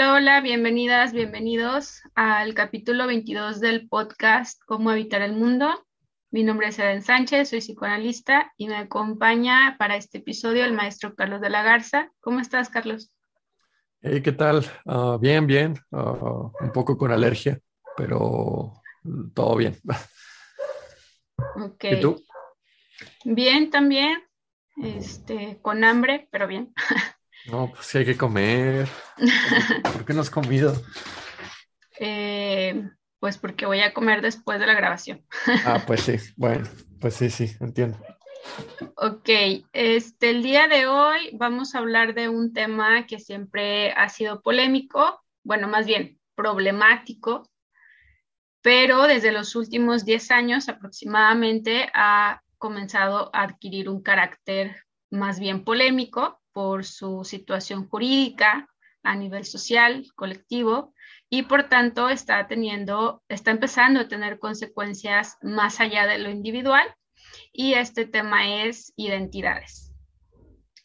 Hola, hola, bienvenidas, bienvenidos al capítulo 22 del podcast Cómo habitar el mundo. Mi nombre es Eden Sánchez, soy psicoanalista y me acompaña para este episodio el maestro Carlos de la Garza. ¿Cómo estás, Carlos? Hey, ¿qué tal? Ah, bien, bien. Ah, un poco con alergia, pero todo bien. Ok. ¿Y tú? Bien, también. Este, con hambre, pero bien. No, pues sí hay que comer. ¿Por qué no has comido? Eh, pues porque voy a comer después de la grabación. Ah, pues sí, bueno, pues sí, sí, entiendo. Ok, este, el día de hoy vamos a hablar de un tema que siempre ha sido polémico, bueno, más bien problemático, pero desde los últimos 10 años aproximadamente ha comenzado a adquirir un carácter más bien polémico por su situación jurídica a nivel social, colectivo, y por tanto está teniendo, está empezando a tener consecuencias más allá de lo individual, y este tema es identidades.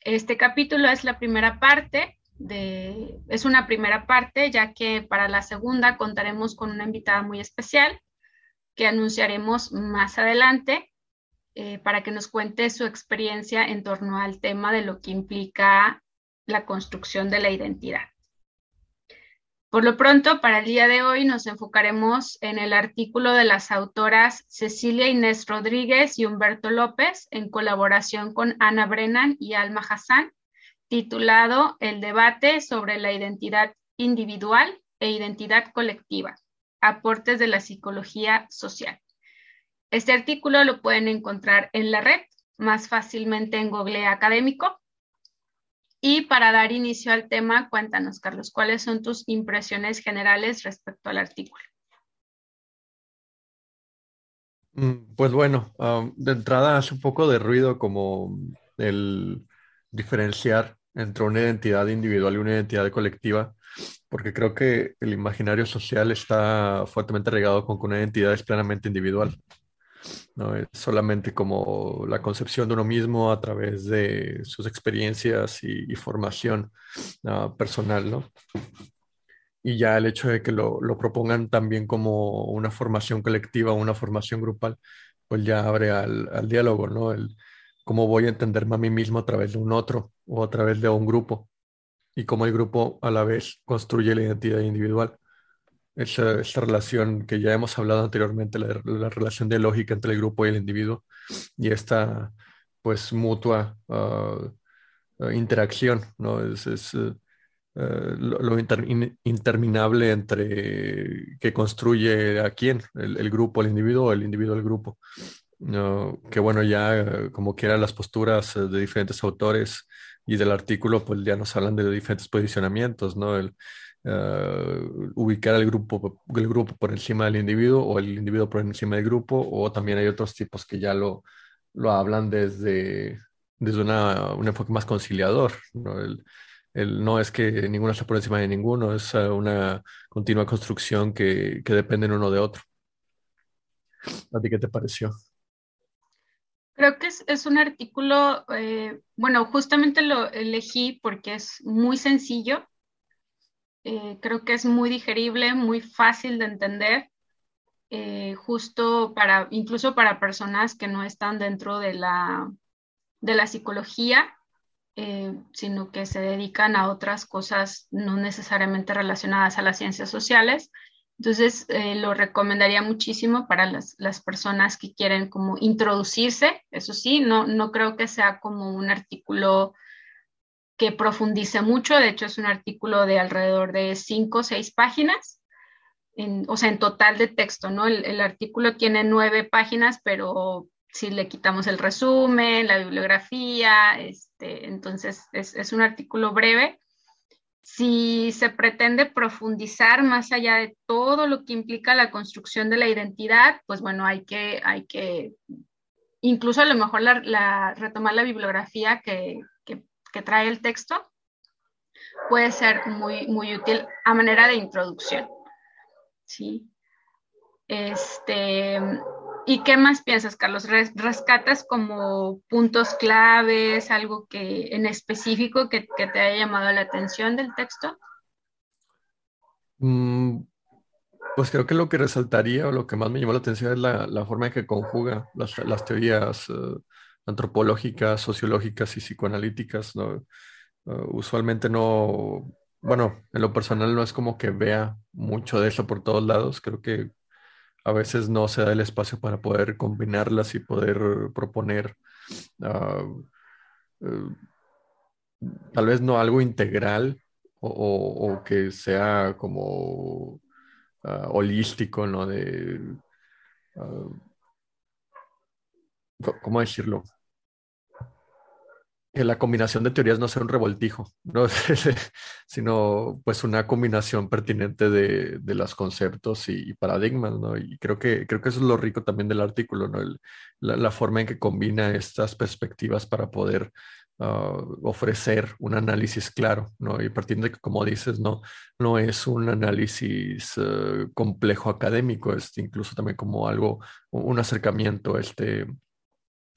Este capítulo es la primera parte de, es una primera parte, ya que para la segunda contaremos con una invitada muy especial que anunciaremos más adelante eh, para que nos cuente su experiencia en torno al tema de lo que implica la construcción de la identidad. Por lo pronto, para el día de hoy nos enfocaremos en el artículo de las autoras Cecilia Inés Rodríguez y Humberto López en colaboración con Ana Brennan y Alma Hassan, titulado El debate sobre la identidad individual e identidad colectiva, aportes de la psicología social. Este artículo lo pueden encontrar en la red, más fácilmente en Google Académico. Y para dar inicio al tema, cuéntanos, Carlos, ¿cuáles son tus impresiones generales respecto al artículo? Mm, pues bueno, um, de entrada hace un poco de ruido como el diferenciar entre una identidad individual y una identidad colectiva, porque creo que el imaginario social está fuertemente regado con que una identidad es plenamente individual. ¿No? Es solamente como la concepción de uno mismo a través de sus experiencias y, formación ah, personal, ¿no? Y ya el hecho de que lo, propongan también como una formación colectiva, una formación grupal, pues ya abre al, diálogo, ¿no? El cómo voy a entenderme a mí mismo a través de un otro o a través de un grupo y cómo el grupo a la vez construye la identidad individual esa, relación que ya hemos hablado anteriormente, la, relación de lógica entre el grupo y el individuo, y esta pues mutua ah, interacción, ¿no? Es, eh, eh, lo, interminable entre que construye a quién, el, grupo, el individuo o el individuo, el grupo. que bueno, ya eh, como quiera las posturas de diferentes autores y del artículo, pues ya nos hablan de diferentes posicionamientos, ¿no? El, eh, ubicar al grupo, el grupo por encima del individuo o el individuo por encima del grupo, o también hay otros tipos que ya lo, lo hablan desde, desde una, un enfoque más conciliador. ¿no? El, el, no es que ninguno está por encima de ninguno, es eh, una continua construcción que, que dependen uno de otro. ¿A ti qué te pareció? Creo que es, es un artículo, eh, bueno, justamente lo elegí porque es muy sencillo, eh, creo que es muy digerible, muy fácil de entender, eh, justo para, incluso para personas que no están dentro de la, de la psicología, eh, sino que se dedican a otras cosas no necesariamente relacionadas a las ciencias sociales. Entonces, lo recomendaría muchísimo para las, las, personas que quieren como introducirse, eso sí, no, no creo que sea como un artículo que profundice mucho, de hecho es un artículo de alrededor de cinco o seis páginas, o sea, en total de texto, ¿no? El, artículo tiene nueve páginas, pero si le quitamos el resumen, la bibliografía, este, entonces es, es un artículo breve. Si se pretende profundizar más allá de todo lo que implica la construcción de la identidad, pues bueno, hay que, hay que incluso a lo mejor la, retomar la bibliografía que, que trae el texto puede ser muy, muy útil a manera de introducción. ¿sí? Este, ¿Y qué más piensas, Carlos? ¿Rescatas como puntos claves, algo que en específico que, te haya llamado la atención del texto? Mm, pues creo que lo que resaltaría o lo que más me llamó la atención es la, forma en que conjuga las, teorías eh, antropológicas, sociológicas y psicoanalíticas. ¿no? Eh, usualmente no, bueno, en lo personal no es como que vea mucho de eso por todos lados. Creo que a veces no se da el espacio para poder combinarlas y poder proponer ah, eh, tal vez no algo integral o, que sea como ah, holístico, ¿no? De, ah, ¿cómo decirlo? La combinación de teorías no sea un revoltijo, ¿no? sino pues una combinación pertinente de, de los conceptos y, paradigmas, ¿no? Y creo que, creo que eso es lo rico también del artículo, ¿no? la, forma en que combina estas perspectivas para poder ah, ofrecer un análisis claro, ¿no? Y partiendo de que, como dices, no, no es un análisis eh, complejo académico, es incluso también como algo, un acercamiento a este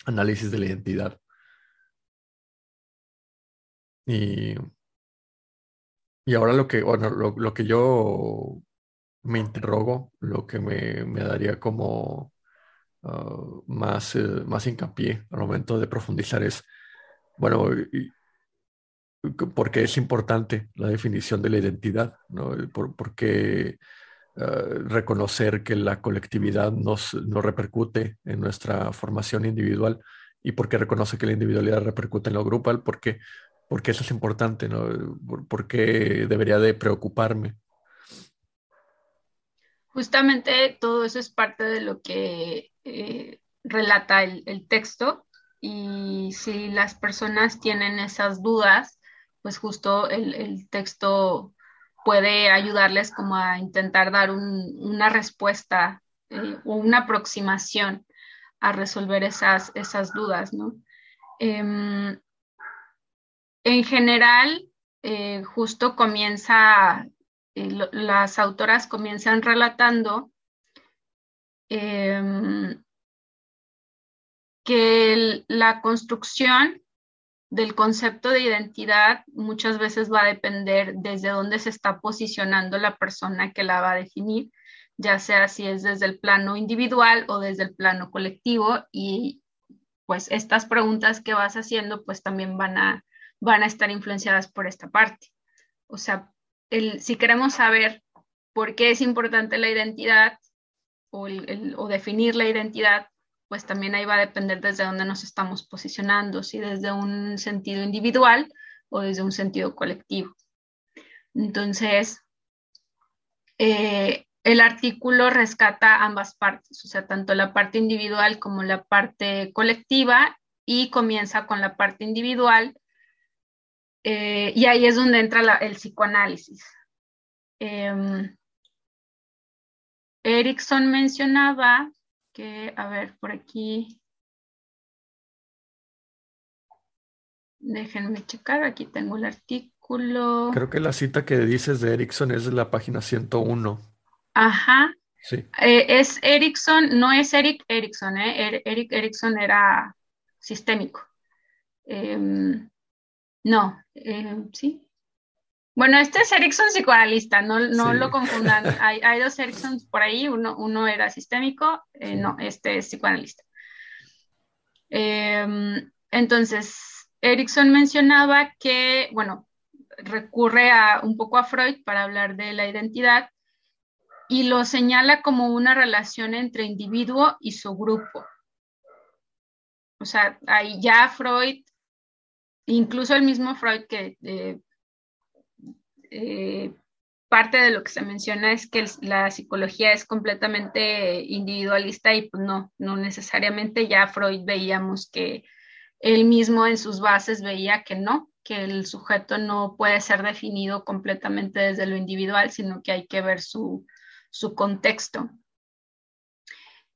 análisis de la identidad. Y, y ahora lo que, bueno, lo, que yo me interrogo, lo que me, daría como ah, más, eh, más hincapié al momento de profundizar es, bueno, ¿por qué es importante la definición de la identidad? ¿no? ¿Por, qué ah, reconocer que la colectividad nos, nos repercute en nuestra formación individual? ¿Y por qué reconoce que la individualidad repercute en lo grupal? Porque porque eso es importante, ¿no? ¿Por, qué debería de preocuparme? Justamente todo eso es parte de lo que eh, relata el, texto y si las personas tienen esas dudas, pues justo el, texto puede ayudarles como a intentar dar una respuesta eh, o una aproximación a resolver esas, esas dudas, ¿no? Em, en general, eh, justo comienza, eh, las autoras comienzan relatando em, que la construcción del concepto de identidad muchas veces va a depender desde dónde se está posicionando la persona que la va a definir, ya sea si es desde el plano individual o desde el plano colectivo y pues estas preguntas que vas haciendo pues también van a van a estar influenciadas por esta parte. O sea, si queremos saber por qué es importante la identidad o, o definir la identidad, pues también ahí va a depender desde dónde nos estamos posicionando, si desde un sentido individual o desde un sentido colectivo. Entonces, eh, el artículo rescata ambas partes, o sea, tanto la parte individual como la parte colectiva y comienza con la parte individual eh, y ahí es donde entra el psicoanálisis. Eh, Erickson mencionaba que, a ver, por aquí, déjenme checar, aquí tengo el artículo. Creo que la cita que dices de Erickson es de la página 101. Ajá. Sí. Eh, es Erickson, no es Eric Erickson, ¿eh? Er, Eric Erickson era sistémico. Em, no, eh, sí. Bueno, este es Erickson psicoanalista, no, lo confundan. Hay, dos Ericksons por ahí, uno, uno era sistémico, eh, no, este es psicoanalista. Em, entonces, Erickson mencionaba que, bueno, recurre a, un poco a Freud para hablar de la identidad y lo señala como una relación entre individuo y su grupo. O sea, ahí ya Freud incluso el mismo Freud que eh, eh, parte de lo que se menciona es que la psicología es completamente individualista y pues no, no necesariamente ya Freud veíamos que él mismo en sus bases veía que no, que el sujeto no puede ser definido completamente desde lo individual, sino que hay que ver su, contexto.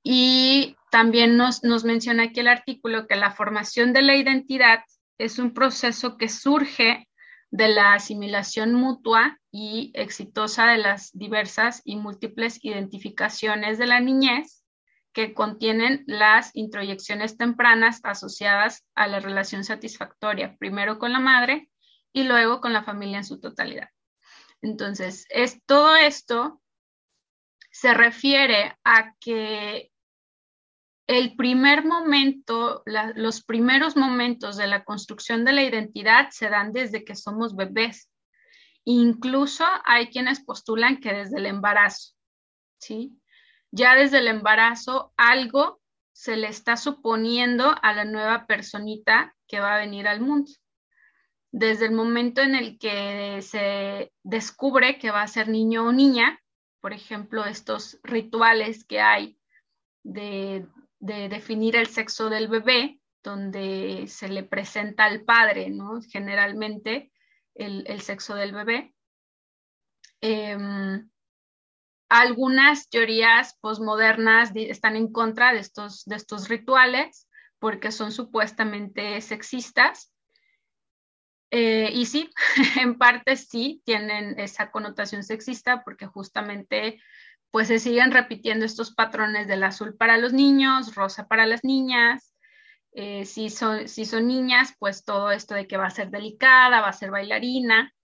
Y también nos, nos menciona aquí el artículo que la formación de la identidad es un proceso que surge de la asimilación mutua y exitosa de las diversas y múltiples identificaciones de la niñez que contienen las introyecciones tempranas asociadas a la relación satisfactoria, primero con la madre y luego con la familia en su totalidad. Entonces, es, todo esto se refiere a que el primer momento, los primeros momentos de la construcción de la identidad se dan desde que somos bebés. Incluso hay quienes postulan que desde el embarazo, ¿sí? Ya desde el embarazo algo se le está suponiendo a la nueva personita que va a venir al mundo. Desde el momento en el que se descubre que va a ser niño o niña, por ejemplo, estos rituales que hay de, definir el sexo del bebé, donde se le presenta al padre, ¿no? Generalmente el, sexo del bebé. Em, algunas teorías posmodernas están en contra de estos, de estos rituales porque son supuestamente sexistas. Eh, y sí, en parte sí tienen esa connotación sexista porque justamente pues se siguen repitiendo estos patrones del azul para los niños, rosa para las niñas. Eh, si, son, si son niñas, pues todo esto de que va a ser delicada, va a ser bailarina.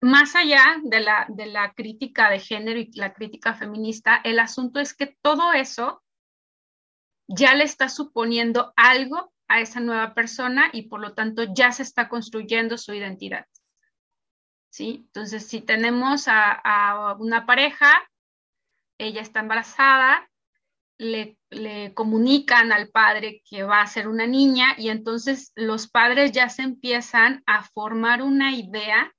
Más allá de la, de la crítica de género y la crítica feminista, el asunto es que todo eso ya le está suponiendo algo a esa nueva persona y por lo tanto ya se está construyendo su identidad. ¿Sí? Entonces, si tenemos a, una pareja, ella está embarazada, le, comunican al padre que va a ser una niña y entonces los padres ya se empiezan a formar una idea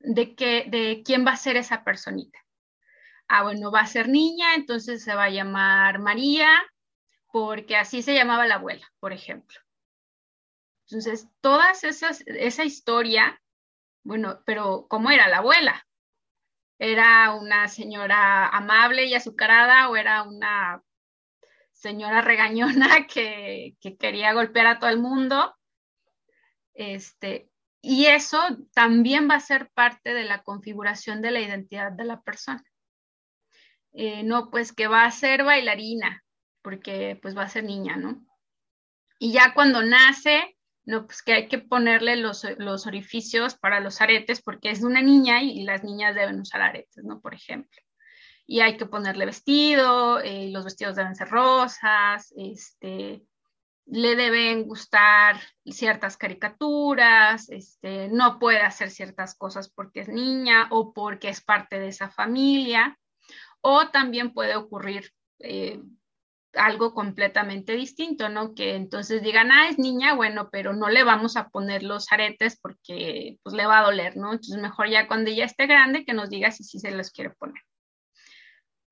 de, que, de quién va a ser esa personita. Ah, bueno, va a ser niña, entonces se va a llamar María, porque así se llamaba la abuela, por ejemplo. Entonces, esas, esa historia, bueno, pero ¿cómo era la abuela? ¿Era una señora amable y azucarada o era una señora regañona que, que quería golpear a todo el mundo? Este, y eso también va a ser parte de la configuración de la identidad de la persona. Eh, no, pues que va a ser bailarina, porque pues va a ser niña, ¿no? Y ya cuando nace, no, pues que hay que ponerle los, orificios para los aretes, porque es una niña y, las niñas deben usar aretes, ¿no? Por ejemplo. Y hay que ponerle vestido, eh, los vestidos deben ser rosas, este, le deben gustar ciertas caricaturas, este, no puede hacer ciertas cosas porque es niña o porque es parte de esa familia, o también puede ocurrir eh, algo completamente distinto, ¿no? Que entonces digan, ah, es niña, bueno, pero no le vamos a poner los aretes porque pues le va a doler, ¿no? Entonces mejor ya cuando ella esté grande que nos diga si sí se los quiere poner.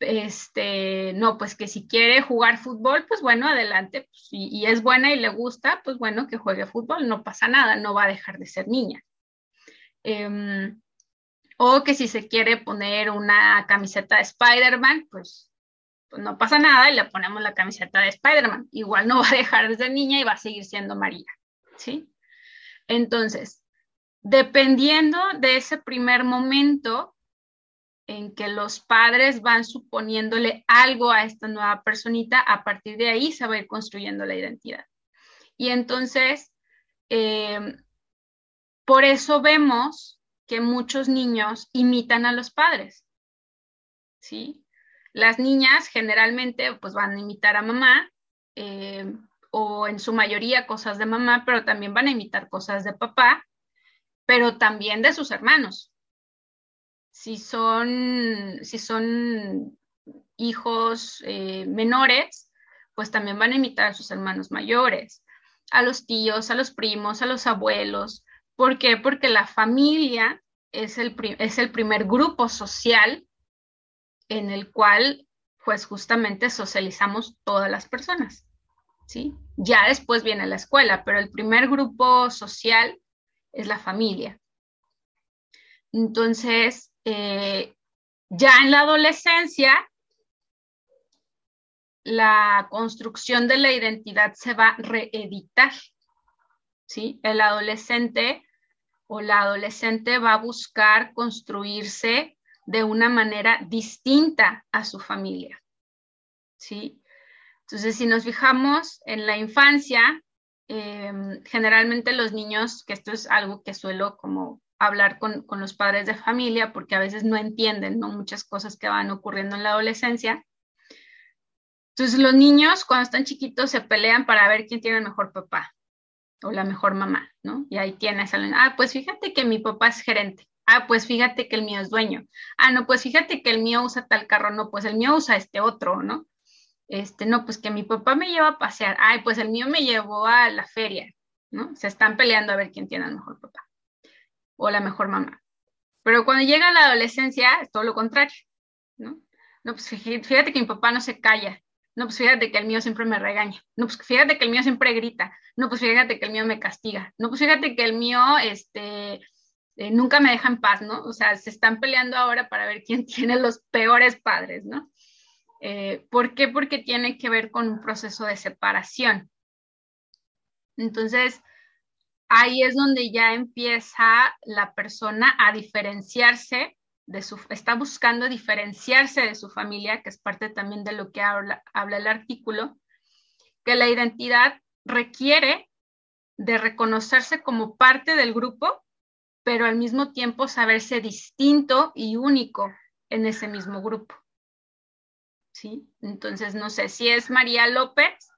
Este, no, pues que si quiere jugar fútbol, pues bueno, adelante, pues, y, es buena y le gusta, pues bueno, que juegue fútbol, no pasa nada, no va a dejar de ser niña. Em, o que si se quiere poner una camiseta de Spider-Man, pues pues no pasa nada y le ponemos la camiseta de Spider-Man. Igual no va a dejar de ser niña y va a seguir siendo María, ¿sí? Entonces, dependiendo de ese primer momento en que los padres van suponiéndole algo a esta nueva personita, a partir de ahí se va a ir construyendo la identidad. Y entonces, em, por eso vemos que muchos niños imitan a los padres, ¿sí? Las niñas generalmente pues van a imitar a mamá eh, o en su mayoría cosas de mamá, pero también van a imitar cosas de papá, pero también de sus hermanos. Si son, si son hijos eh, menores, pues también van a imitar a sus hermanos mayores, a los tíos, a los primos, a los abuelos. ¿Por qué? Porque la familia es el, es el primer grupo social en el cual pues justamente socializamos todas las personas, ¿sí? Ya después viene la escuela, pero el primer grupo social es la familia. Entonces, eh, ya en la adolescencia, la construcción de la identidad se va a reeditar, ¿sí? El adolescente o la adolescente va a buscar construirse de una manera distinta a su familia. ¿Sí? Entonces, si nos fijamos en la infancia, em, generalmente los niños, que esto es algo que suelo como hablar con, con, los padres de familia porque a veces no entienden ¿no? muchas cosas que van ocurriendo en la adolescencia. Entonces los niños cuando están chiquitos se pelean para ver quién tiene el mejor papá o la mejor mamá, ¿no? Y ahí tienes, ah, pues fíjate que mi papá es gerente. Ah, pues fíjate que el mío es dueño. Ah, no, pues fíjate que el mío usa tal carro. No, pues el mío usa este otro, ¿no? Este, no, pues que mi papá me lleva a pasear. Ay, pues el mío me llevó a la feria, ¿no? Se están peleando a ver quién tiene el mejor papá o la mejor mamá. Pero cuando llega la adolescencia es todo lo contrario, ¿no? No, pues fíjate que mi papá no se calla. No, pues fíjate que el mío siempre me regaña. No, pues fíjate que el mío siempre grita. No, pues fíjate que el mío me castiga. No, pues fíjate que el mío, este, eh, nunca me deja en paz, ¿no? O sea, se están peleando ahora para ver quién tiene los peores padres, ¿no? Eh, ¿Por qué? Porque tiene que ver con un proceso de separación. Entonces, ahí es donde ya empieza la persona a diferenciarse de su, está buscando diferenciarse de su familia, que es parte también de lo que habla, habla el artículo, que la identidad requiere de reconocerse como parte del grupo, pero al mismo tiempo saberse distinto y único en ese mismo grupo. ¿Sí? Entonces, no sé, si es María López,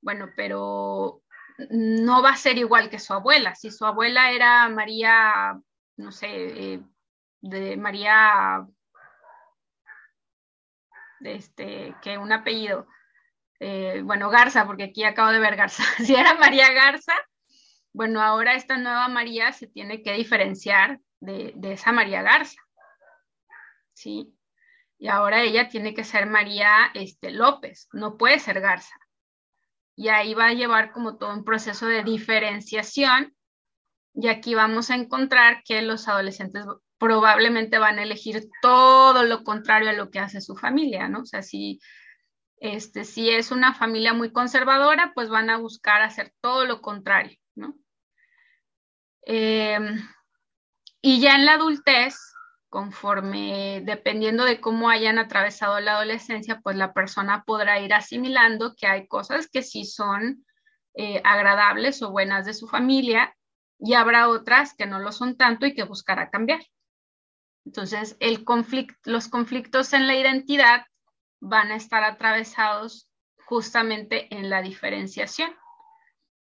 bueno, pero no va a ser igual que su abuela. Si su abuela era María, no sé, eh, de María, este, que un apellido, eh, bueno, Garza, porque aquí acabo de ver Garza, si era María Garza, bueno, ahora esta nueva María se tiene que diferenciar de, esa María Garza, ¿sí? Y ahora ella tiene que ser María este, López, no puede ser Garza. Y ahí va a llevar como todo un proceso de diferenciación. Y aquí vamos a encontrar que los adolescentes probablemente van a elegir todo lo contrario a lo que hace su familia, ¿no? O sea, si, este, si es una familia muy conservadora, pues van a buscar hacer todo lo contrario, ¿no? Em, y ya en la adultez, conforme, dependiendo de cómo hayan atravesado la adolescencia, pues la persona podrá ir asimilando que hay cosas que sí son eh, agradables o buenas de su familia y habrá otras que no lo son tanto y que buscará cambiar. Entonces, el los conflictos en la identidad van a estar atravesados justamente en la diferenciación,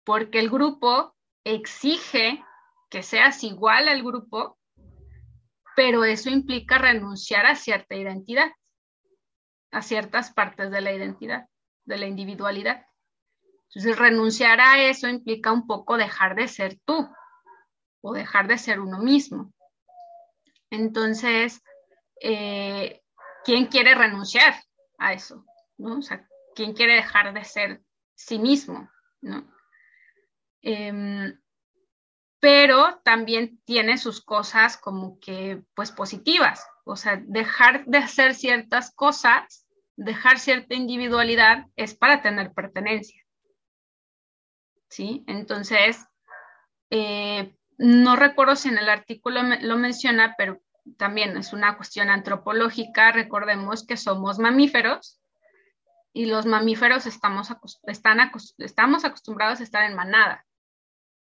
porque el grupo exige que seas igual al grupo, pero eso implica renunciar a cierta identidad, a ciertas partes de la identidad, de la individualidad. Entonces, renunciar a eso implica un poco dejar de ser tú o dejar de ser uno mismo. Entonces, eh, ¿quién quiere renunciar a eso? ¿quién quiere dejar de ser sí mismo? ¿no? Em, pero también tiene sus cosas como que, pues, positivas. O sea, dejar de hacer ciertas cosas, dejar cierta individualidad es para tener pertenencia. ¿Sí? Entonces, eh, no recuerdo si en el artículo lo menciona, pero también es una cuestión antropológica. Recordemos que somos mamíferos y los mamíferos estamos, están, estamos acostumbrados a estar en manada.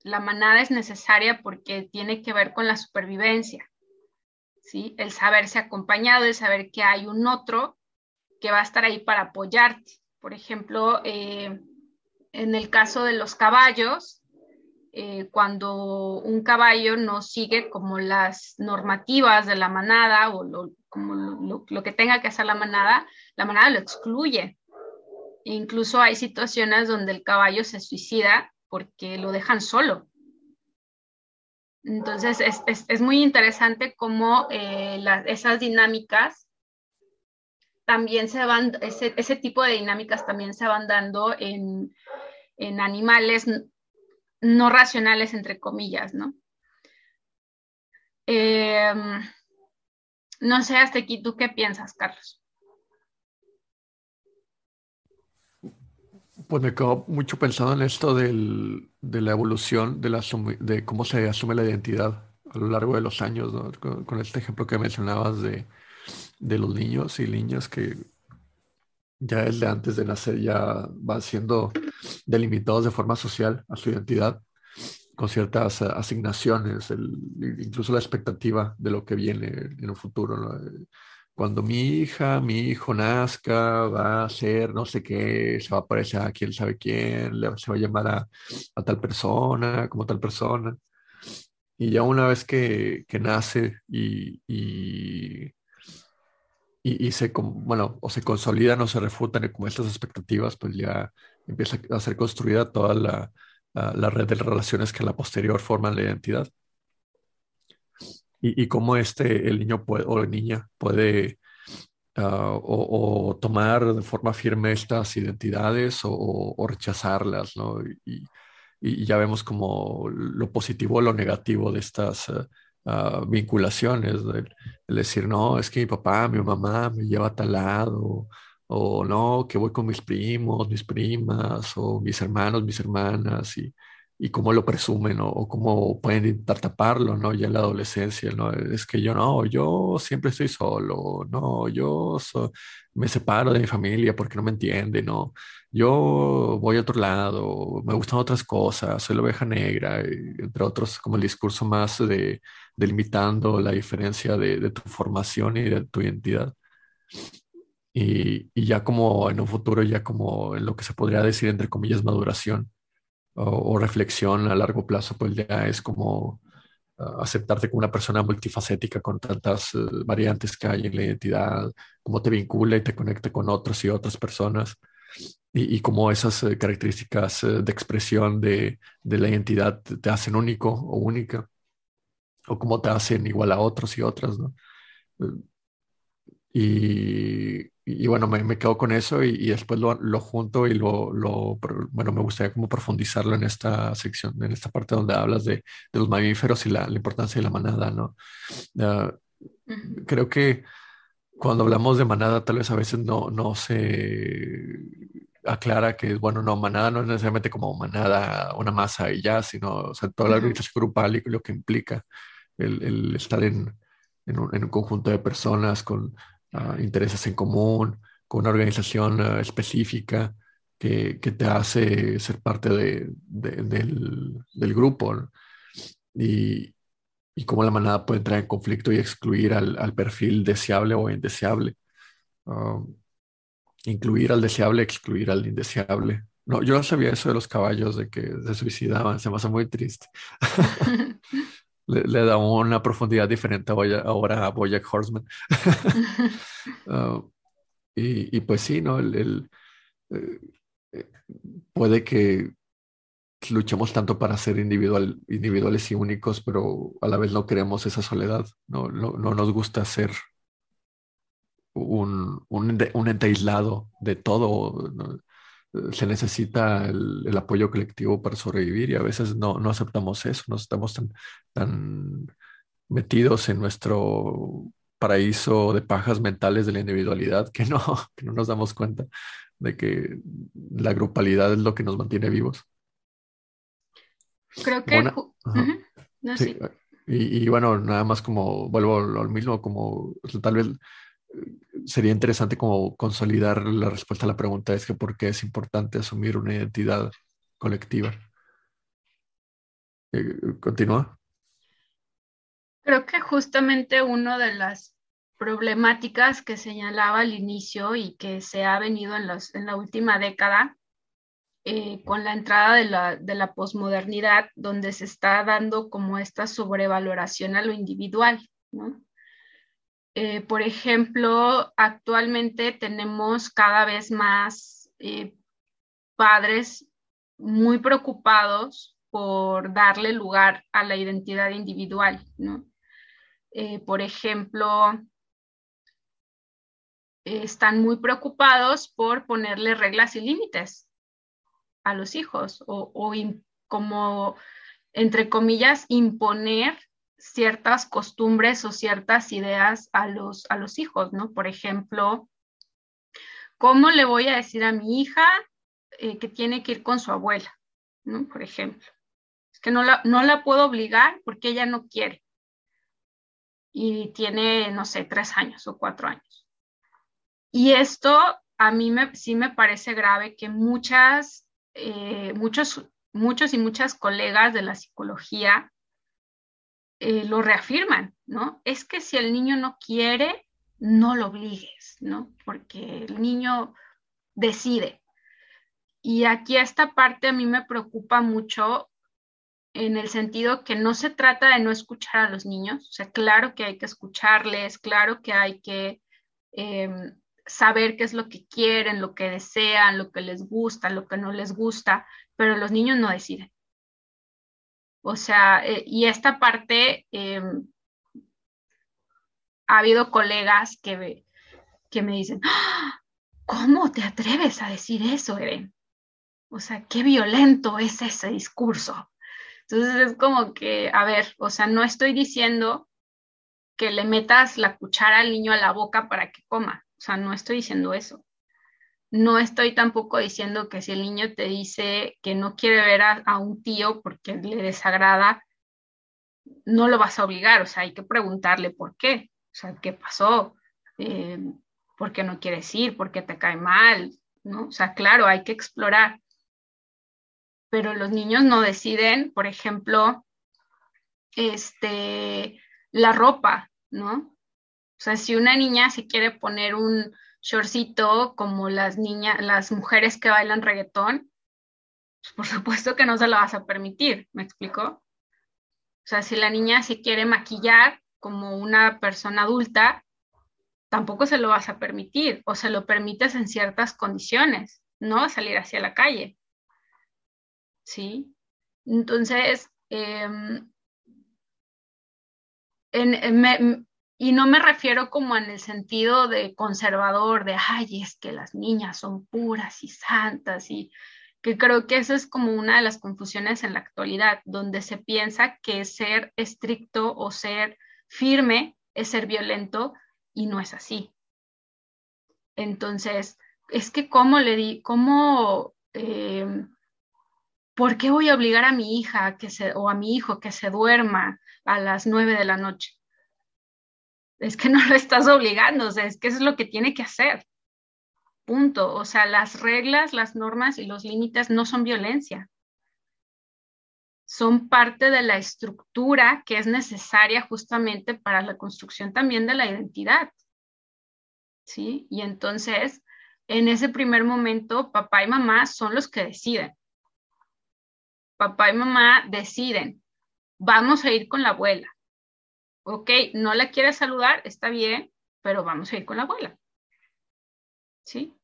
La manada es necesaria porque tiene que ver con la supervivencia, ¿sí? El saberse acompañado, el saber que hay un otro que va a estar ahí para apoyarte. Por ejemplo, eh, en el caso de los caballos, eh, cuando un caballo no sigue como las normativas de la manada o lo, que tenga que hacer la manada, la manada lo excluye. E incluso hay situaciones donde el caballo se suicida porque lo dejan solo. Entonces es, muy interesante cómo eh, esas dinámicas también se van, ese, ese, tipo de dinámicas también se van dando en, en animales no racionales, entre comillas, ¿no? Em, no sé, hasta aquí, ¿tú qué piensas, Carlos? Pues me quedo mucho pensando en esto de la evolución de, la, de cómo se asume la identidad a lo largo de los años, ¿no? con, este ejemplo que mencionabas de, de, los niños y niñas que ya desde antes de nacer ya van siendo delimitados de forma social a su identidad. con ciertas asignaciones, incluso la expectativa de lo que viene en un futuro. Cuando mi hija, mi hijo nazca, va a ser no sé qué, se va a parecer a quién sabe quién, se va a llamar a, tal persona, como tal persona. Y ya una vez que, nace y, y, y, se, bueno, o se consolidan o se refutan como estas expectativas, pues ya empieza a ser construida toda la, la, red de relaciones que a la posterior forman la identidad. Y, cómo este, el niño puede, o la niña puede ah, o, tomar de forma firme estas identidades o, rechazarlas, ¿no? Y, ya vemos como lo positivo o lo negativo de estas ah, ah, vinculaciones, el, decir, no, es que mi papá, mi mamá me lleva a tal lado, o no, que voy con mis primos, mis primas, o mis hermanos, mis hermanas, y cómo lo presumen, o cómo pueden intentar taparlo, ¿no? Ya en la adolescencia, ¿no? Es que yo no, yo siempre estoy solo, no, yo me separo de mi familia porque no me entiende, ¿no? Yo voy a otro lado, me gustan otras cosas, soy la oveja negra, entre otros, como el discurso más de delimitando la diferencia de, de tu formación y de tu identidad. Y, ya como en un futuro, ya como en lo que se podría decir entre comillas maduración o, reflexión a largo plazo, pues ya es como ah, aceptarte como una persona multifacética con tantas eh, variantes que hay en la identidad, cómo te vincula y te conecta con otros y otras personas y, cómo esas eh, características eh, de expresión de, de, la identidad te hacen único o única o cómo te hacen igual a otros y otras, ¿no? Y, y bueno, me, me, quedo con eso y, después lo, lo, junto y lo, lo, bueno, me gustaría como profundizarlo en esta sección, en esta parte donde hablas de, de los mamíferos y la, la, importancia de la manada, ¿no? Uh, creo que cuando hablamos de manada, tal vez a veces no, no se aclara que, bueno, no, manada no es necesariamente como manada, una masa y ya, sino, o sea, toda la organización grupal y lo que implica el, el estar en, en, un, en un conjunto de personas con intereses en común, con una organización ah, específica que, que, te hace ser parte de, del, del, grupo. Y, y, cómo la manada puede entrar en conflicto y excluir al, al perfil deseable o indeseable. Ah, incluir al deseable, excluir al indeseable. No, yo no sabía eso de los caballos, de que se suicidaban, se me hace muy triste. le, da una profundidad diferente ahora a Bojack Horseman. Ah, y, pues sí, ¿no? El, eh, eh, puede que luchemos tanto para ser individual, individuales y únicos, pero a la vez no queremos esa soledad, no, no, nos gusta ser un, un, ente aislado de todo se necesita el, apoyo colectivo para sobrevivir y a veces no, no aceptamos eso, no estamos tan, tan metidos en nuestro paraíso de pajas mentales de la individualidad que no, que no nos damos cuenta de que la grupalidad es lo que nos mantiene vivos. Creo que... y, y, bueno, nada más como vuelvo al mismo, como tal vez sería interesante como consolidar la respuesta a la pregunta es que por qué es importante asumir una identidad colectiva. Eh, continúa. Creo que justamente una de las problemáticas que señalaba al inicio y que se ha venido en, en la última década eh, con la entrada de la, de la posmodernidad, donde se está dando como esta sobrevaloración a lo individual, ¿no? Eh, por ejemplo, actualmente tenemos cada vez más eh, padres muy preocupados por darle lugar a la identidad individual. Eh, por ejemplo, están muy preocupados por ponerle reglas y límites a los hijos o como, entre comillas, imponer ciertas costumbres o ciertas ideas a los, a los hijos, ¿no? Por ejemplo, ¿cómo le voy a decir a mi hija eh, que tiene que ir con su abuela, ¿no? Por ejemplo. Es que no la, no la puedo obligar porque ella no quiere. Y tiene, no sé, tres años o cuatro años. Y esto a mí me, sí me parece grave que muchas, eh, muchos muchos y muchas colegas de la psicología eh, lo reafirman, ¿no? Es que si el niño no quiere, no lo obligues, ¿no? Porque el niño decide. Y aquí esta parte a mí me preocupa mucho en el sentido que no se trata de no escuchar a los niños, o sea, claro que hay que escucharles, claro que hay que em, saber qué es lo que quieren, lo que desean, lo que les gusta, lo que no les gusta, pero los niños no deciden. O sea, eh, y esta parte, em, ha habido colegas que, que me dicen, ¡Ah! ¿cómo te atreves a decir eso, Eren? O sea, qué violento es ese discurso. Entonces es como que, a ver, o sea, no estoy diciendo que le metas la cuchara al niño a la boca para que coma. O sea, no estoy diciendo eso. No estoy tampoco diciendo que si el niño te dice que no quiere ver a, un tío porque le desagrada, no lo vas a obligar. O sea, hay que preguntarle por qué. O sea, ¿qué pasó? Eh, ¿Por qué no quieres ir? ¿Por qué te cae mal? ¿No? O sea, claro, hay que explorar pero los niños no deciden, por ejemplo, este, la ropa, ¿no? O sea, si una niña se quiere poner un shortcito como las niñas, las mujeres que bailan reggaetón, pues por supuesto que no se lo vas a permitir, ¿me explico? O sea, si la niña se quiere maquillar como una persona adulta, tampoco se lo vas a permitir o se lo permites en ciertas condiciones, no salir hacia la calle. ¿sí? Entonces, em, y no me refiero como en el sentido de conservador, de, ay, es que las niñas son puras y santas, y que creo que eso es como una de las confusiones en la actualidad, donde se piensa que ser estricto o ser firme es ser violento y no es así. Entonces, es que cómo le di, cómo em, ¿por qué voy a obligar a mi hija que se, o a mi hijo que se duerma a las nueve de la noche? Es que no lo estás obligando, o sea, es que eso es lo que tiene que hacer. Punto. O sea, las reglas, las normas y los límites no son violencia. Son parte de la estructura que es necesaria justamente para la construcción también de la identidad. ¿Sí? Y entonces, en ese primer momento, papá y mamá son los que deciden papá y mamá deciden, vamos a ir con la abuela. Ok, no la quieres saludar, está bien, pero vamos a ir con la abuela. ¿Sí?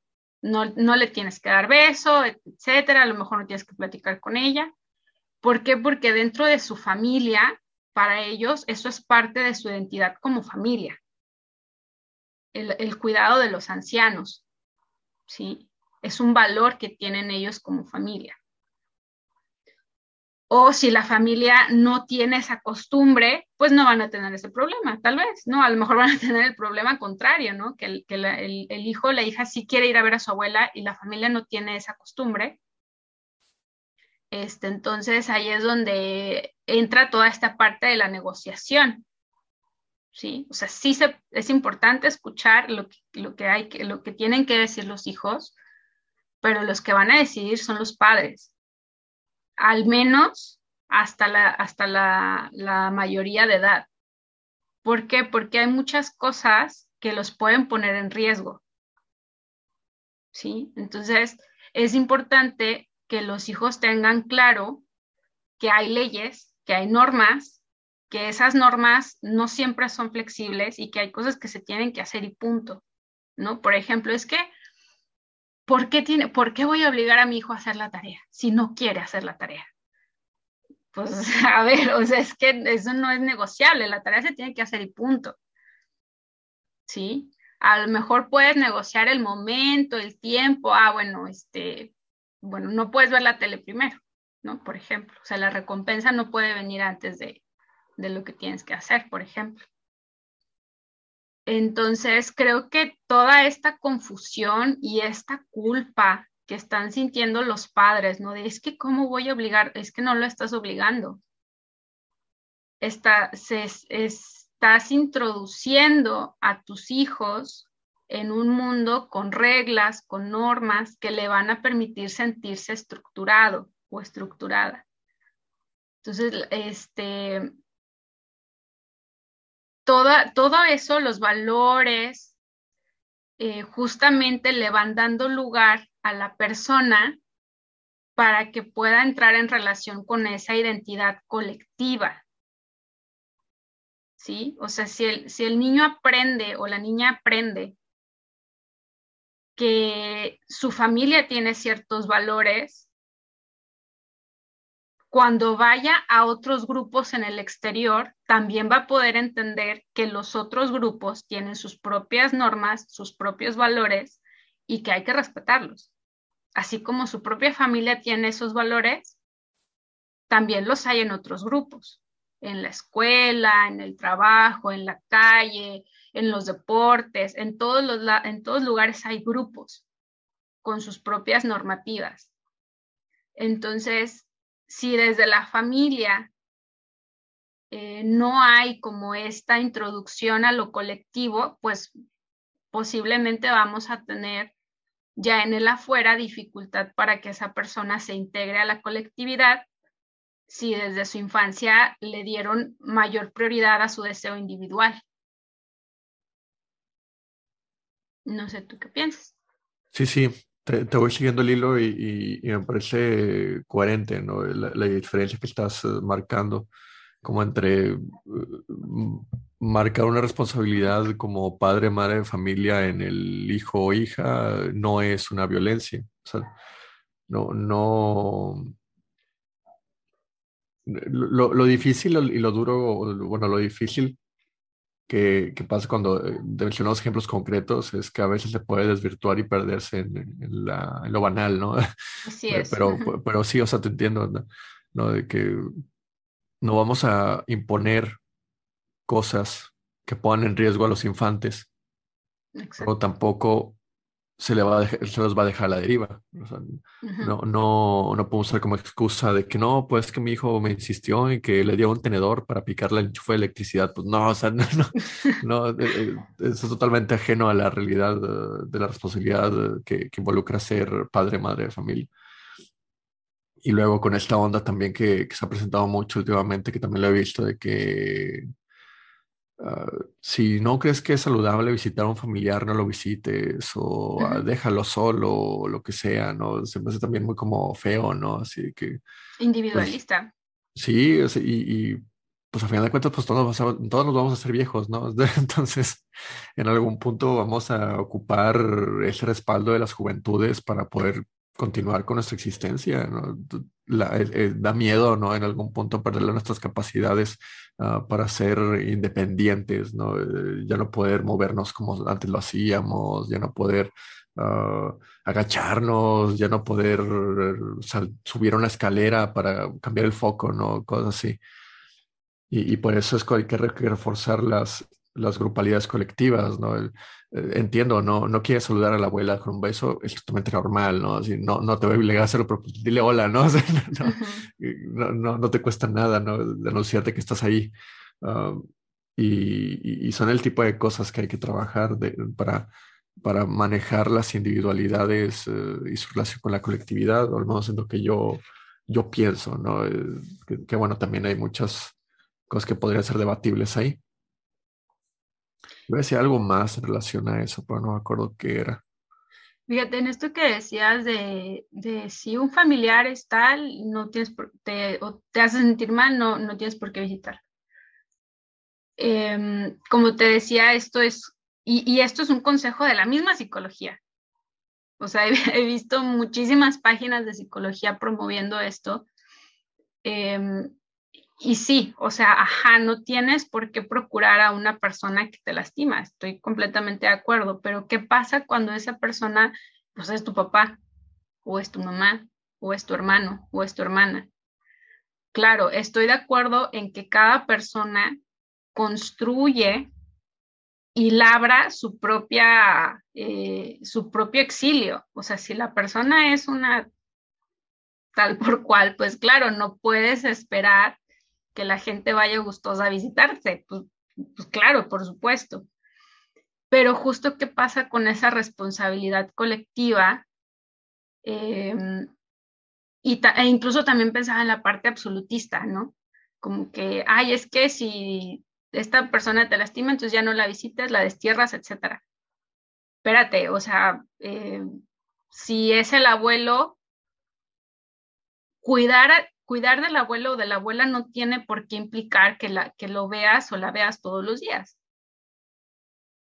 No, no le tienes que dar beso, etcétera, a lo mejor no tienes que platicar con ella. ¿Por qué? Porque dentro de su familia, para ellos, eso es parte de su identidad como familia. El, el cuidado de los ancianos, ¿sí? Es un valor que tienen ellos como familia o si la familia no tiene esa costumbre, pues no van a tener ese problema, tal vez, ¿no? A lo mejor van a tener el problema contrario, ¿no? Que el, hijo la hija sí quiere ir a ver a su abuela y la familia no tiene esa costumbre. Este, entonces ahí es donde entra toda esta parte de la negociación, ¿sí? O sea, sí se, es importante escuchar lo que, lo que hay, lo que tienen que decir los hijos, pero los que van a decidir son los padres al menos hasta la, hasta la, la mayoría de edad. ¿Por qué? Porque hay muchas cosas que los pueden poner en riesgo. ¿Sí? Entonces, es importante que los hijos tengan claro que hay leyes, que hay normas, que esas normas no siempre son flexibles y que hay cosas que se tienen que hacer y punto. ¿No? Por ejemplo, es que ¿por qué, tiene, ¿por qué voy a obligar a mi hijo a hacer la tarea si no quiere hacer la tarea? Pues, a ver, o sea, es que eso no es negociable, la tarea se tiene que hacer y punto. ¿Sí? A lo mejor puedes negociar el momento, el tiempo, ah, bueno, este, bueno, no puedes ver la tele primero, ¿no? Por ejemplo, o sea, la recompensa no puede venir antes de, de lo que tienes que hacer, por ejemplo. Entonces, creo que toda esta confusión y esta culpa que están sintiendo los padres, ¿no? De es que cómo voy a obligar, es que no lo estás obligando. estás introduciendo a tus hijos en un mundo con reglas, con normas que le van a permitir sentirse estructurado, o estructurada. Entonces, este, todo eso, los valores, eh, justamente le van dando lugar a la persona para que pueda entrar en relación con esa identidad colectiva. ¿Sí? O sea, si el, si el niño aprende o la niña aprende que su familia tiene ciertos valores, cuando vaya a otros grupos en el exterior, también va a poder entender que los otros grupos tienen sus propias normas, sus propios valores y que hay que respetarlos. Así como su propia familia tiene esos valores, también los hay en otros grupos, en la escuela, en el trabajo, en la calle, en los deportes, en todos, los, lugares hay grupos con sus propias normativas. Entonces, si desde la familia eh, no hay como esta introducción a lo colectivo, pues posiblemente vamos a tener ya en el afuera dificultad para que esa persona se integre a la colectividad si desde su infancia le dieron mayor prioridad a su deseo individual. No sé tú qué piensas. Sí, sí, te, voy siguiendo el hilo y, me parece coherente, ¿no? La, diferencia que estás eh, marcando, como entre eh, marcar una responsabilidad como padre, madre de familia en el hijo o hija, no es una violencia. O sea, no, no. Lo, lo difícil y lo duro, bueno, lo difícil que, pasa cuando eh, mencionamos ejemplos concretos es que a veces se puede desvirtuar y perderse en, lo banal, ¿no? Así es. Pero, pero sí, o sea, te entiendo, ¿no? De que no vamos a imponer cosas que pongan en riesgo a los infantes, pero tampoco se, le va a se los va a dejar a la deriva. no, no, no podemos usar como excusa de que no, pues que mi hijo me insistió en que le dio un tenedor para picarle el enchufe de electricidad. Pues no, o sea, no, no, eh, eh, eso es totalmente ajeno a la realidad de, la responsabilidad que, que, involucra ser padre, madre de familia. Y luego con esta onda también que, que se ha presentado mucho últimamente, que también lo he visto, de que Ah, si no crees que es saludable visitar a un familiar, no lo visites o ah, déjalo solo o lo que sea, ¿no? Se me hace también muy como feo, ¿no? Así que... Pues, Individualista. sí, y, pues a final de cuentas, pues todos, todos nos vamos a hacer viejos, ¿no? Entonces, en algún punto vamos a ocupar ese respaldo de las juventudes para poder continuar con nuestra existencia, ¿no? Eh, eh, da miedo, ¿no? En algún punto perder nuestras capacidades ah, para ser independientes, ¿no? Eh, ya no poder movernos como antes lo hacíamos, ya no poder ah, agacharnos, ya no poder subir una escalera para cambiar el foco, ¿no? Cosas así. Y, y por eso es que hay que reforzar las, las grupalidades colectivas, ¿no? Eh, entiendo, no, no quieres saludar a la abuela con un beso, es totalmente normal, ¿no? Así, no, no te voy a obligar a hacerlo, pero pues, dile hola, ¿no? no, no, no, te cuesta nada, ¿no? Denunciarte que estás ahí. Ah, y, y, son el tipo de cosas que hay que trabajar de, para, para manejar las individualidades eh, y su relación con la colectividad, o al menos en lo que yo, yo pienso, ¿no? Eh, que, que bueno, también hay muchas cosas que podrían ser debatibles ahí. Iba a decir algo más en relación a eso, pero no me acuerdo qué era. Fíjate, en esto que decías de, si un familiar es tal, no tienes por, te, o te hace sentir mal, no, no tienes por qué visitar. Em, como te decía, esto es, y, esto es un consejo de la misma psicología. O sea, he, visto muchísimas páginas de psicología promoviendo esto. Em, y sí, o sea, ajá, no tienes por qué procurar a una persona que te lastima, estoy completamente de acuerdo, pero ¿qué pasa cuando esa persona, pues es tu papá, o es tu mamá, o es tu hermano, o es tu hermana? Claro, estoy de acuerdo en que cada persona construye y labra su propia, eh, su propio exilio. O sea, si la persona es una tal por cual, pues claro, no puedes esperar que la gente vaya gustosa a visitarte. Pues, pues, claro, por supuesto. Pero justo qué pasa con esa responsabilidad colectiva em, y e incluso también pensaba en la parte absolutista, ¿no? Como que, ay, es que si esta persona te lastima, entonces ya no la visites, la destierras, etcétera. Espérate, o sea, eh, si es el abuelo, cuidar, cuidar del abuelo o de la abuela no tiene por qué implicar que, lo veas o la veas todos los días.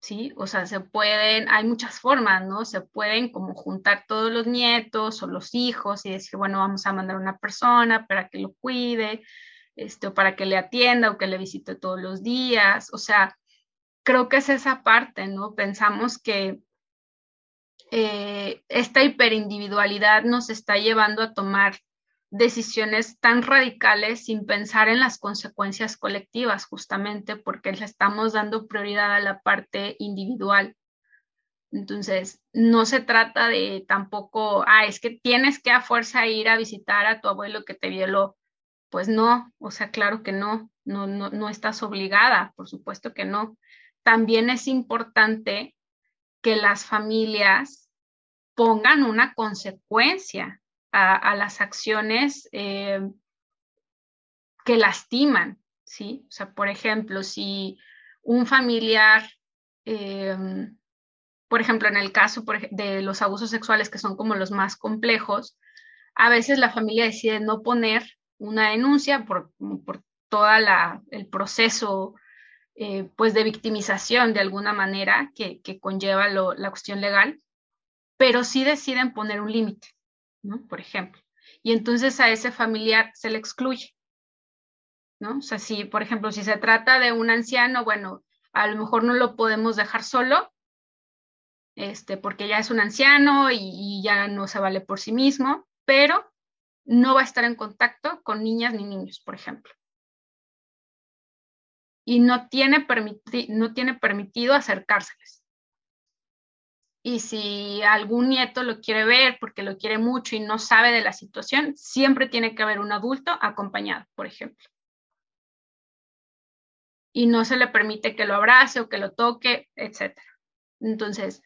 ¿sí? O sea, se pueden, hay muchas formas, ¿no? Se pueden como juntar todos los nietos o los hijos y decir, bueno, vamos a mandar una persona para que lo cuide, este, para que le atienda o que le visite todos los días. O sea, creo que es esa parte, ¿no? Pensamos que eh, esta hiperindividualidad nos está llevando a tomar decisiones tan radicales sin pensar en las consecuencias colectivas, justamente porque le estamos dando prioridad a la parte individual. Entonces, no se trata de tampoco, ah, es que tienes que a fuerza ir a visitar a tu abuelo que te violó. Pues no, o sea, claro que no, no, no, no estás obligada, por supuesto que no. También es importante que las familias pongan una consecuencia a, las acciones eh, que lastiman, ¿sí? O sea, por ejemplo, si un familiar, eh, por ejemplo, en el caso de los abusos sexuales, que son como los más complejos, a veces la familia decide no poner una denuncia por, por todo el proceso eh, pues de victimización de alguna manera que, conlleva la cuestión legal, pero sí deciden poner un límite. ¿No? Por ejemplo. Y entonces a ese familiar se le excluye, ¿no? O sea, si, por ejemplo, si se trata de un anciano, bueno, a lo mejor no lo podemos dejar solo, este, porque ya es un anciano y, ya no se vale por sí mismo, pero no va a estar en contacto con niñas ni niños, por ejemplo. Y no tiene, no tiene permitido acercárseles. Y si algún nieto lo quiere ver porque lo quiere mucho y no sabe de la situación, siempre tiene que haber un adulto acompañado, por ejemplo. Y no se le permite que lo abrace o que lo toque, etc. Entonces,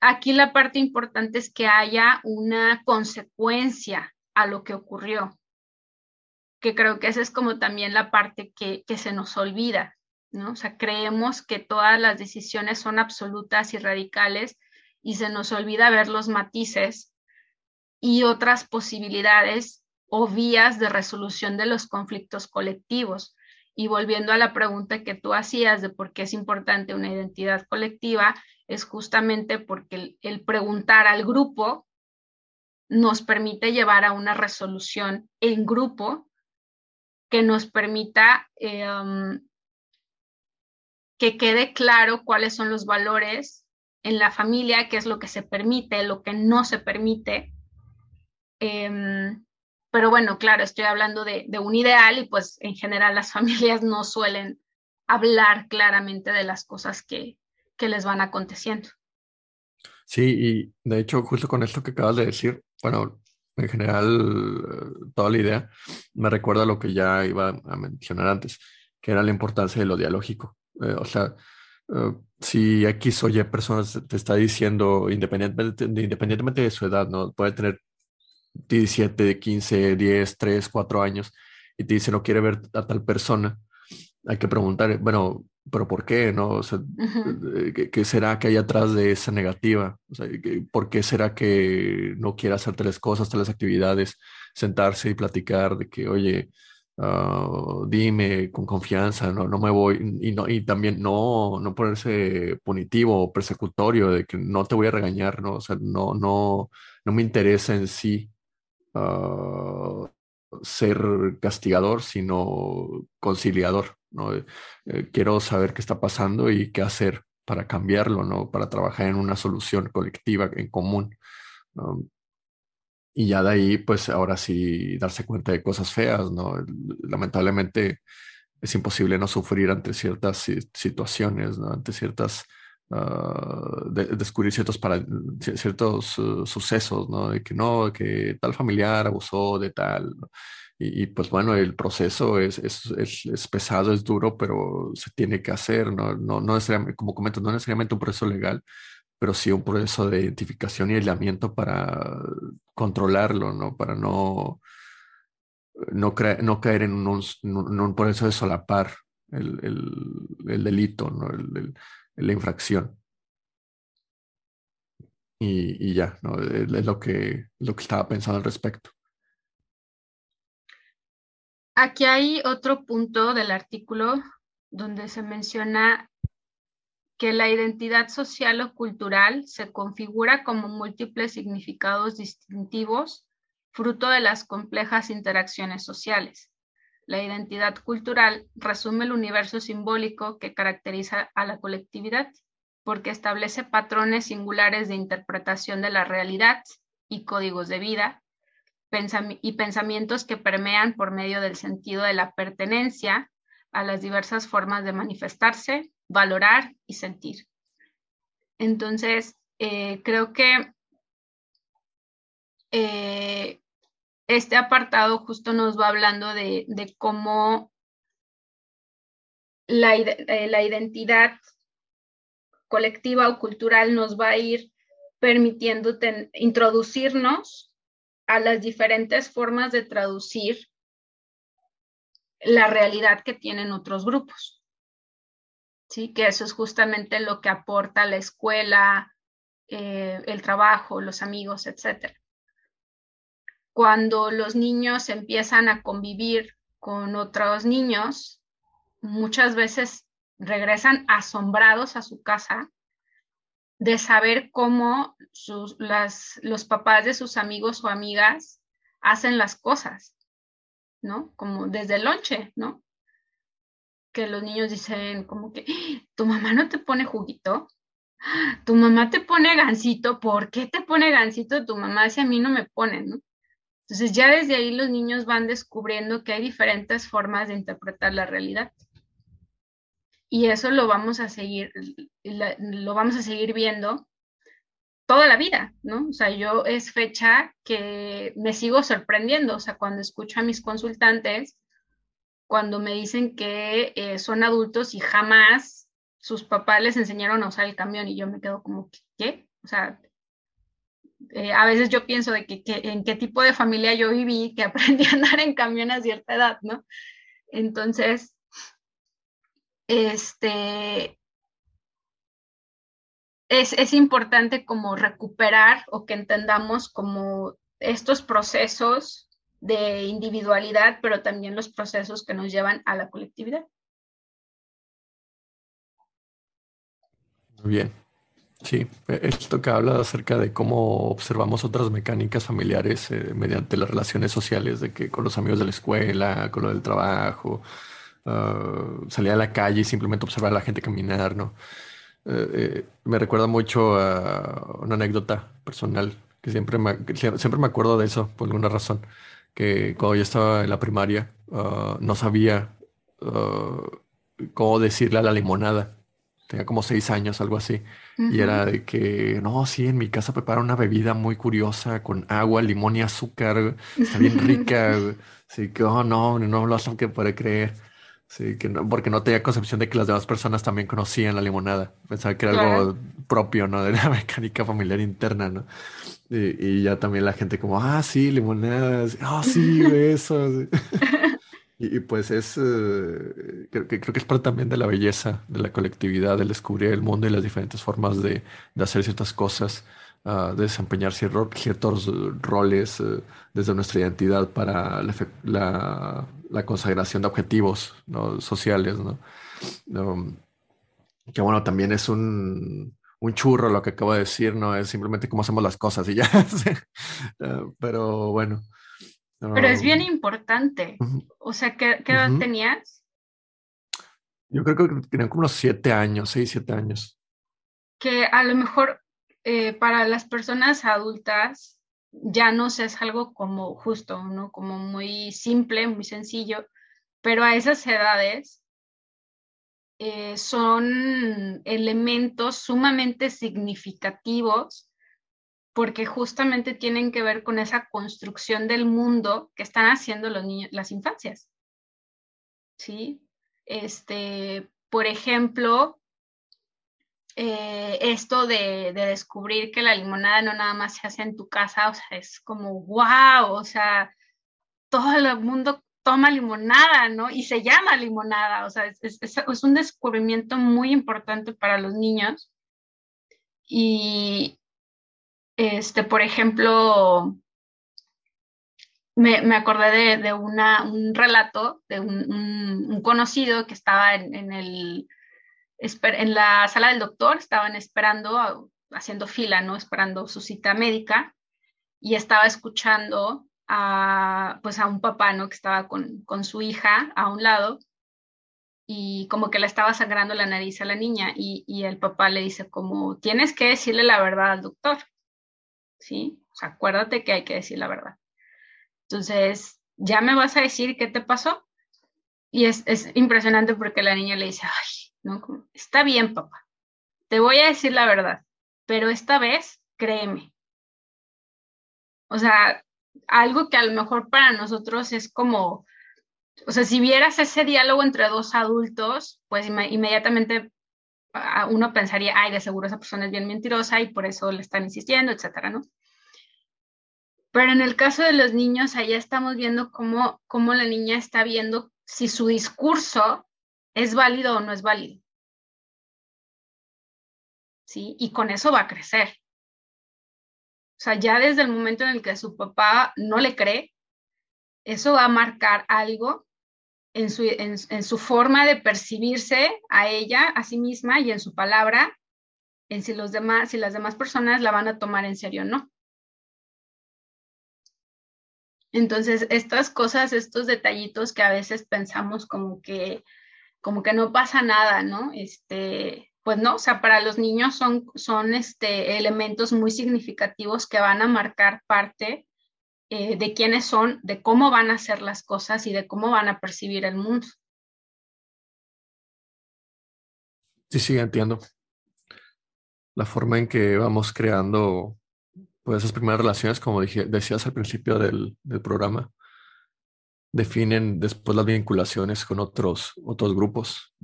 aquí la parte importante es que haya una consecuencia a lo que ocurrió, que creo que esa es como también la parte que, que se nos olvida. ¿No? O sea, creemos que todas las decisiones son absolutas y radicales y se nos olvida ver los matices y otras posibilidades o vías de resolución de los conflictos colectivos. Y volviendo a la pregunta que tú hacías de por qué es importante una identidad colectiva, es justamente porque el, preguntar al grupo nos permite llevar a una resolución en grupo que nos permita em, que quede claro cuáles son los valores en la familia, qué es lo que se permite, lo que no se permite. Em, pero bueno, claro, estoy hablando de, un ideal y pues en general las familias no suelen hablar claramente de las cosas que, que les van aconteciendo. Sí, y de hecho, justo con esto que acabas de decir, bueno, en general, toda la idea me recuerda a lo que ya iba a mencionar antes, que era la importancia de lo dialógico. Eh, o sea, eh, si X o Y personas te está diciendo, independientemente, independientemente de su edad, ¿no? Puede tener 17, 15, 10, 3, 4 años y te dice no quiere ver a tal persona, hay que preguntar, bueno, pero ¿por qué? ¿No? O sea, eh, ¿qué, será que hay atrás de esa negativa? O sea, ¿por qué será que no quiere hacer tales cosas, tales actividades? Sentarse y platicar de que, oye, Ah, dime con confianza, no, me voy, y, también no, no ponerse punitivo o persecutorio de que no te voy a regañar, ¿no? No, no, me interesa en sí ah, ser castigador, sino conciliador, eh, quiero saber qué está pasando y qué hacer para cambiarlo, ¿no? Para trabajar en una solución colectiva en común y ya de ahí, pues ahora sí darse cuenta de cosas feas, ¿no? Lamentablemente es imposible no sufrir ante ciertas situaciones, ¿no? Ante ciertas, uh, descubrir ciertos, para, ciertos uh, sucesos, ¿no? De que no, que tal familiar abusó de tal, y, y, pues bueno, el proceso es, es, es, es, pesado, es duro, pero se tiene que hacer, ¿no? No, no necesariamente, como comento, no necesariamente un proceso legal, pero sí un proceso de identificación y aislamiento para controlarlo, ¿no? Para no, no, caer en un, en un, proceso de solapar el, el, delito, ¿no? la infracción. Y, y, ya, ¿no? Es lo que, lo que estaba pensando al respecto. Aquí hay otro punto del artículo donde se menciona que la identidad social o cultural se configura como múltiples significados distintivos, fruto de las complejas interacciones sociales. La identidad cultural resume el universo simbólico que caracteriza a la colectividad, porque establece patrones singulares de interpretación de la realidad y códigos de vida, y pensamientos que permean por medio del sentido de la pertenencia a las diversas formas de manifestarse, valorar y sentir. Entonces, eh, creo que eh, este apartado justo nos va hablando de, cómo la, eh, la, identidad colectiva o cultural nos va a ir permitiendo introducirnos a las diferentes formas de traducir la realidad que tienen otros grupos. ¿Sí? Que eso es justamente lo que aporta la escuela, eh, el trabajo, los amigos, etc. Cuando los niños empiezan a convivir con otros niños, muchas veces regresan asombrados a su casa de saber cómo los papás de sus amigos o amigas hacen las cosas, ¿no? Como desde el lonche, ¿no? Que los niños dicen como que, tu mamá no te pone juguito, tu mamá te pone gansito, ¿por qué te pone gansito tu mamá si a mí no me pone, ¿no? Entonces ya desde ahí los niños van descubriendo que hay diferentes formas de interpretar la realidad. Y eso lo vamos a seguir, lo vamos a seguir viendo toda la vida, ¿no? O sea, yo es fecha que me sigo sorprendiendo, o sea, cuando escucho a mis consultantes cuando me dicen que eh, son adultos y jamás sus papás les enseñaron a usar el camión y yo me quedo como, ¿qué? O sea, eh, a veces yo pienso de que, en qué tipo de familia yo viví que aprendí a andar en camión a cierta edad, ¿no? Entonces, este, es, es importante como recuperar o que entendamos como estos procesos de individualidad, pero también los procesos que nos llevan a la colectividad. Muy bien. Sí, e-, esto que habla acerca de cómo observamos otras mecánicas familiares eh, mediante las relaciones sociales, de que con los amigos de la escuela, con lo del trabajo, ah, salir a la calle y simplemente observar a la gente caminar, ¿no? Eh, eh, me recuerda mucho a una anécdota personal que siempre siempre me acuerdo de eso por alguna razón que cuando yo estaba en la primaria ah, no sabía ah, cómo decirle a la limonada. Tenía como seis años, algo así. Y era de que, no, sí, en mi casa prepara una bebida muy curiosa con agua, limón y azúcar. Está bien rica. Así que, oh, no, no lo hacen que puede creer. Sí, que no, porque no tenía concepción de que las demás personas también conocían la limonada. Pensaba que era algo propio, ¿no? De la mecánica familiar interna, ¿no? Y, ya también la gente como, ah, sí, limonadas, ah, sí, eso. y, pues es, eh, creo, que, creo que es parte también de la belleza de la colectividad, del descubrir el mundo y las diferentes formas de, de hacer ciertas cosas, uh, de desempeñar ciertos, ciertos roles uh, desde nuestra identidad para la, la, la consagración de objetivos ¿no? sociales, ¿no? Um, que bueno, también es un un churro lo que acabo de decir, no es simplemente cómo hacemos las cosas y ya. Ah, pero bueno. Pero es bien importante. O sea, ¿qué, edad tenías? Yo creo que tenían como unos siete años, seis, siete años. Que a lo mejor eh, para las personas adultas ya no sé, es algo como justo, ¿no? Como muy simple, muy sencillo, pero a esas edades eh, son elementos sumamente significativos porque justamente tienen que ver con esa construcción del mundo que están haciendo los niños, las infancias. ¿Sí? Este, por ejemplo, eh, esto de, descubrir que la limonada no nada más se hace en tu casa, o sea, es como, wow, o sea, todo el mundo toma limonada, ¿no? Y se llama limonada, o sea, es, un descubrimiento muy importante para los niños. Y, este, por ejemplo, me, acordé de, una, un relato de un, conocido que estaba en el en la sala del doctor, estaban esperando, haciendo fila, ¿no? Esperando su cita médica y estaba escuchando a, pues a un papá, ¿no? Que estaba con, con su hija a un lado y como que le estaba sangrando la nariz a la niña y, y, el papá le dice como, tienes que decirle la verdad al doctor, ¿sí? Acuérdate que hay que decir la verdad. Entonces, ¿ya me vas a decir qué te pasó? Y es, es impresionante porque la niña le dice, ay, ¿no? Está bien, papá, te voy a decir la verdad, pero esta vez créeme. O sea, algo que a lo mejor para nosotros es como, o sea, si vieras ese diálogo entre dos adultos, pues inmediatamente uno pensaría, ay, de seguro esa persona es bien mentirosa y por eso le están insistiendo, etcétera, ¿no? Pero en el caso de los niños, allá estamos viendo cómo, cómo la niña está viendo si su discurso ¿Es válido o no es válido? ¿Sí? Y con eso va a crecer. Sea, ya desde el momento en el que su papá no le cree, eso va a marcar algo en su, en, su forma de percibirse a ella, a sí misma y en su palabra, en si, los demás, si las demás personas la van a tomar en serio o no. Entonces, estas cosas, estos detallitos que a veces pensamos como que como que no pasa nada, ¿no? Este, pues no, o sea, para los niños son, son este, elementos muy significativos que van a marcar parte eh, de quiénes son, de cómo van a hacer las cosas y de cómo van a percibir el mundo. Sí, sí, entiendo. La forma en que vamos creando pues, esas primeras relaciones, como decías al principio del, programa, definen después las vinculaciones con otros, otros grupos.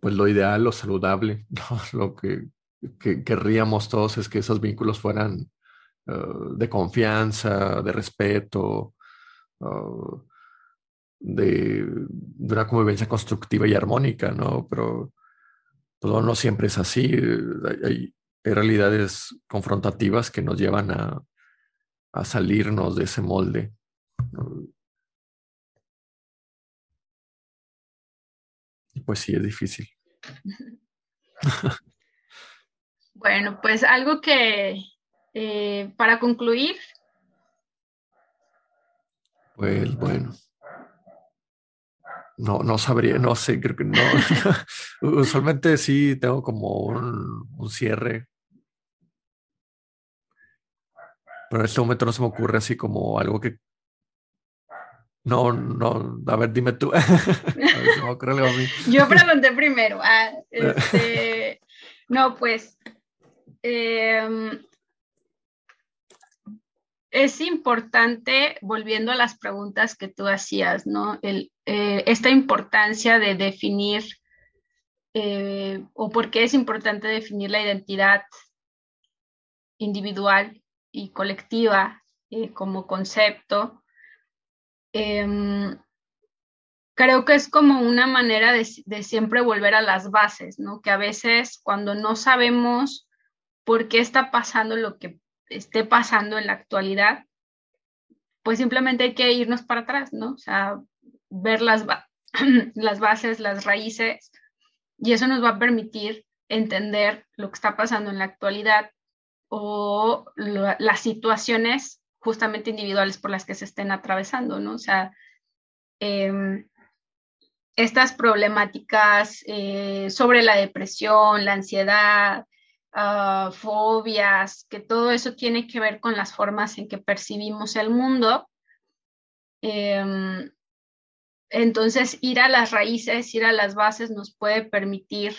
Pues lo ideal, lo saludable, lo que, querríamos todos es que esos vínculos fueran eh, de confianza, de respeto, uh, de, una convivencia constructiva y armónica, ¿no? Pero pues, no siempre es así. Hay, hay realidades confrontativas que nos llevan a, a salirnos de ese molde. Pues sí, es difícil. Bueno, pues algo que eh, para concluir. Pues bueno. No, no sabría, no sé, creo que no. Usualmente sí tengo como un, cierre. Pero en este momento no se me ocurre así como algo que no, no, a ver, dime tú. Yo pregunté primero. Ah, este, no, pues em, es importante, volviendo a las preguntas que tú hacías, ¿no? El, eh, esta importancia de definir eh, o por qué es importante definir la identidad individual y colectiva eh, como concepto Em, creo que es como una manera de, siempre volver a las bases, ¿no? Que a veces cuando no sabemos por qué está pasando lo que esté pasando en la actualidad, pues simplemente hay que irnos para atrás, ¿no? O sea, ver las, las bases, las raíces, y eso nos va a permitir entender lo que está pasando en la actualidad o las situaciones justamente individuales por las que se estén atravesando, ¿no? O sea, em, estas problemáticas eh, sobre la depresión, la ansiedad, ah, fobias, que todo eso tiene que ver con las formas en que percibimos el mundo. Em, entonces, ir a las raíces, ir a las bases nos puede permitir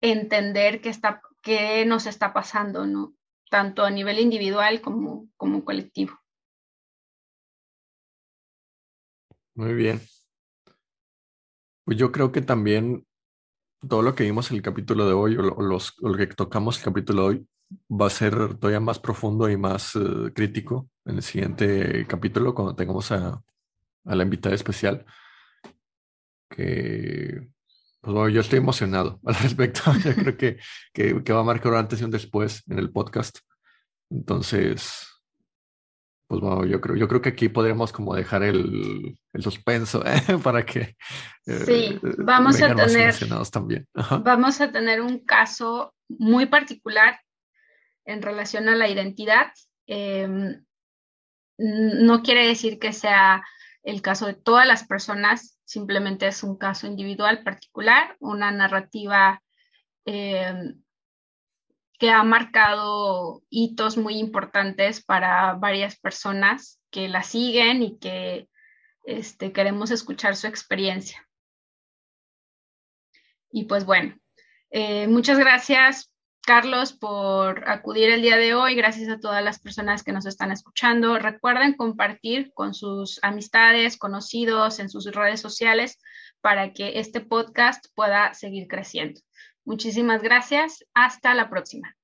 entender qué, está, qué nos está pasando, ¿no? Tanto a nivel individual como, como colectivo. Muy bien. Pues yo creo que también todo lo que vimos en el capítulo de hoy o lo, los, lo que tocamos el capítulo de hoy va a ser todavía más profundo y más uh, crítico en el siguiente capítulo cuando tengamos a, a la invitada especial. Que, pues bueno, yo estoy emocionado al respecto. yo creo que, que, que va a marcar un antes y un después en el podcast. Entonces, pues bueno, yo creo, yo creo que aquí podríamos como dejar el, el suspenso ¿eh? para que eh, sí, vamos a tener también. Vamos a tener un caso muy particular en relación a la identidad. Eh, no quiere decir que sea el caso de todas las personas, simplemente es un caso individual particular, una narrativa eh, que ha marcado hitos muy importantes para varias personas que la siguen y que este, queremos escuchar su experiencia. Y pues bueno, eh, muchas gracias Carlos por acudir el día de hoy. Gracias a todas las personas que nos están escuchando. Recuerden compartir con sus amistades, conocidos, en sus redes sociales para que este podcast pueda seguir creciendo. Muchísimas gracias. Hasta la próxima.